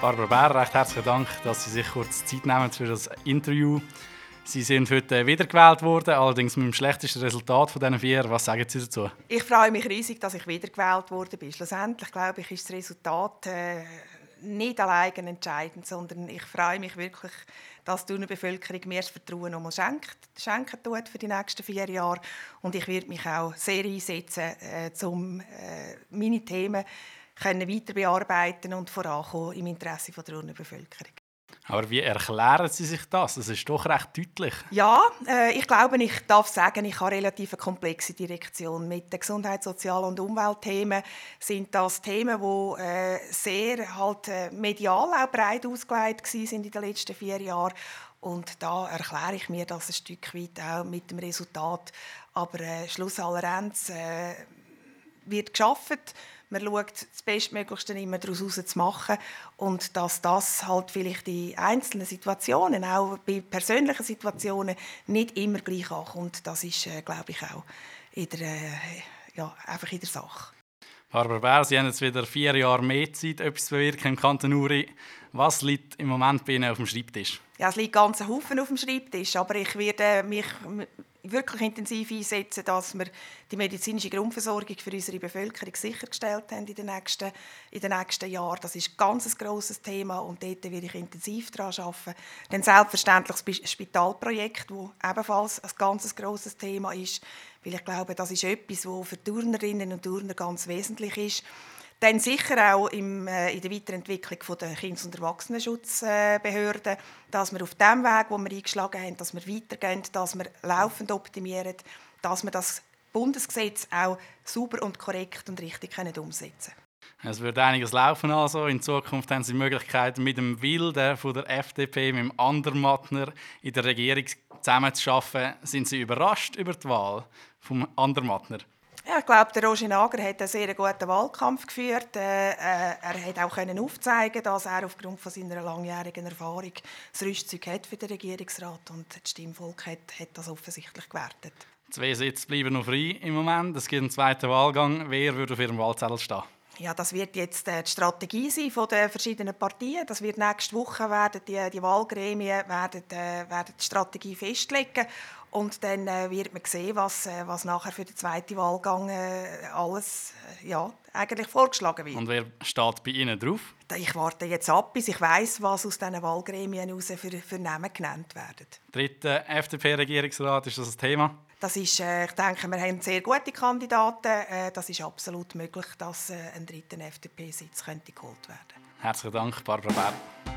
Barbara Bär, recht herzlichen Dank, dass Sie sich kurz Zeit nehmen für das Interview. Sie sind heute wiedergewählt worden, allerdings mit dem schlechtesten Resultat von diesen vier. Was sagen Sie dazu? Ich freue mich riesig, dass ich wiedergewählt worden bin. Schlussendlich glaube ich, ist das Resultat äh, nicht allein entscheidend, sondern ich freue mich wirklich, dass die Bevölkerung mir das Vertrauen nochmal schenkt, schenken tut für die nächsten vier Jahre. Und ich werde mich auch sehr einsetzen, äh, um äh, meine Themen können weiter bearbeiten und vorankommen im Interesse der Bevölkerung. Aber wie erklären Sie sich das? Das ist doch recht deutlich. Ja, äh, ich glaube, ich darf sagen, ich habe eine relativ komplexe Direktion. Mit den Gesundheits-, Sozial- und Umweltthemen sind das Themen, die äh, sehr halt, äh, medial auch breit ausgelegt sind in den letzten vier Jahren. Und da erkläre ich mir das ein Stück weit auch mit dem Resultat. Aber äh, Schluss aller Ends äh, wird geschafft man schaut, das Bestmöglichste immer daraus zu machen und dass das halt vielleicht in einzelnen Situationen, auch bei persönlichen Situationen, nicht immer gleich ankommt. Das ist, äh, glaube ich, auch in der, äh, ja, einfach in der Sache. Barbara Bär, Sie haben jetzt wieder vier Jahre mehr Zeit, etwas zu bewirken im Kanton Uri. Was liegt im Moment bei Ihnen auf dem Schreibtisch? Ja, es liegt ganz Haufen auf dem Schreibtisch, aber ich werde mich wirklich intensiv einsetzen, dass wir die medizinische Grundversorgung für unsere Bevölkerung sichergestellt haben in den nächsten, in den nächsten Jahren. Das ist ein ganz grosses Thema und dort werde ich intensiv daran arbeiten. Dann selbstverständlich das Spitalprojekt, das ebenfalls ein ganz grosses Thema ist, weil ich glaube, das ist etwas, das für Turnerinnen und Turner ganz wesentlich ist. Dann sicher auch im, äh, in der Weiterentwicklung der Kindes- und Erwachsenenschutzbehörden, dass wir auf dem Weg, wo wir eingeschlagen haben, dass wir weitergehen, dass wir laufend optimieren, dass wir das Bundesgesetz auch sauber und korrekt und richtig können umsetzen können. Es wird einiges laufen also. In Zukunft haben Sie die Möglichkeit, mit dem Wilde von der FDP, mit dem Andermattner in der Regierung zusammenzuarbeiten. Sind Sie überrascht über die Wahl vom Andermattner? Ja, ich glaube, der Roger Nager hat einen sehr guten Wahlkampf geführt. Äh, äh er hat auch können aufzeigen, dass er aufgrund von seiner langjährigen Erfahrung das Rüstzeug hat für den Regierungsrat und das Stimmvolk hat, hat das offensichtlich gewertet. Zwei Sitze bleiben noch frei im Moment. Es gibt einen zweiten Wahlgang. Wer würde auf Ihrem Wahlzettel stehen? Ja, das wird jetzt äh, die Strategie sein von den verschiedenen Partien. Das wird nächste Woche werden die, die Wahlgremien werden, äh, werden die Strategie festlegen und dann äh, wird man sehen, was, äh, was nachher für den zweiten Wahlgang äh, alles äh, ja, eigentlich vorgeschlagen wird. Und wer steht bei Ihnen drauf? Ich warte jetzt ab, bis ich weiß, was aus diesen Wahlgremien heraus für, für Namen genannt werden. Dritter FDP-Regierungsrat, ist das ein Thema? Das ist, äh, ich denke, wir haben sehr gute Kandidaten. Äh, das ist absolut möglich, dass ein dritter FDP-Sitz geholt werden könnte. Herzlichen Dank, Barbara Bär.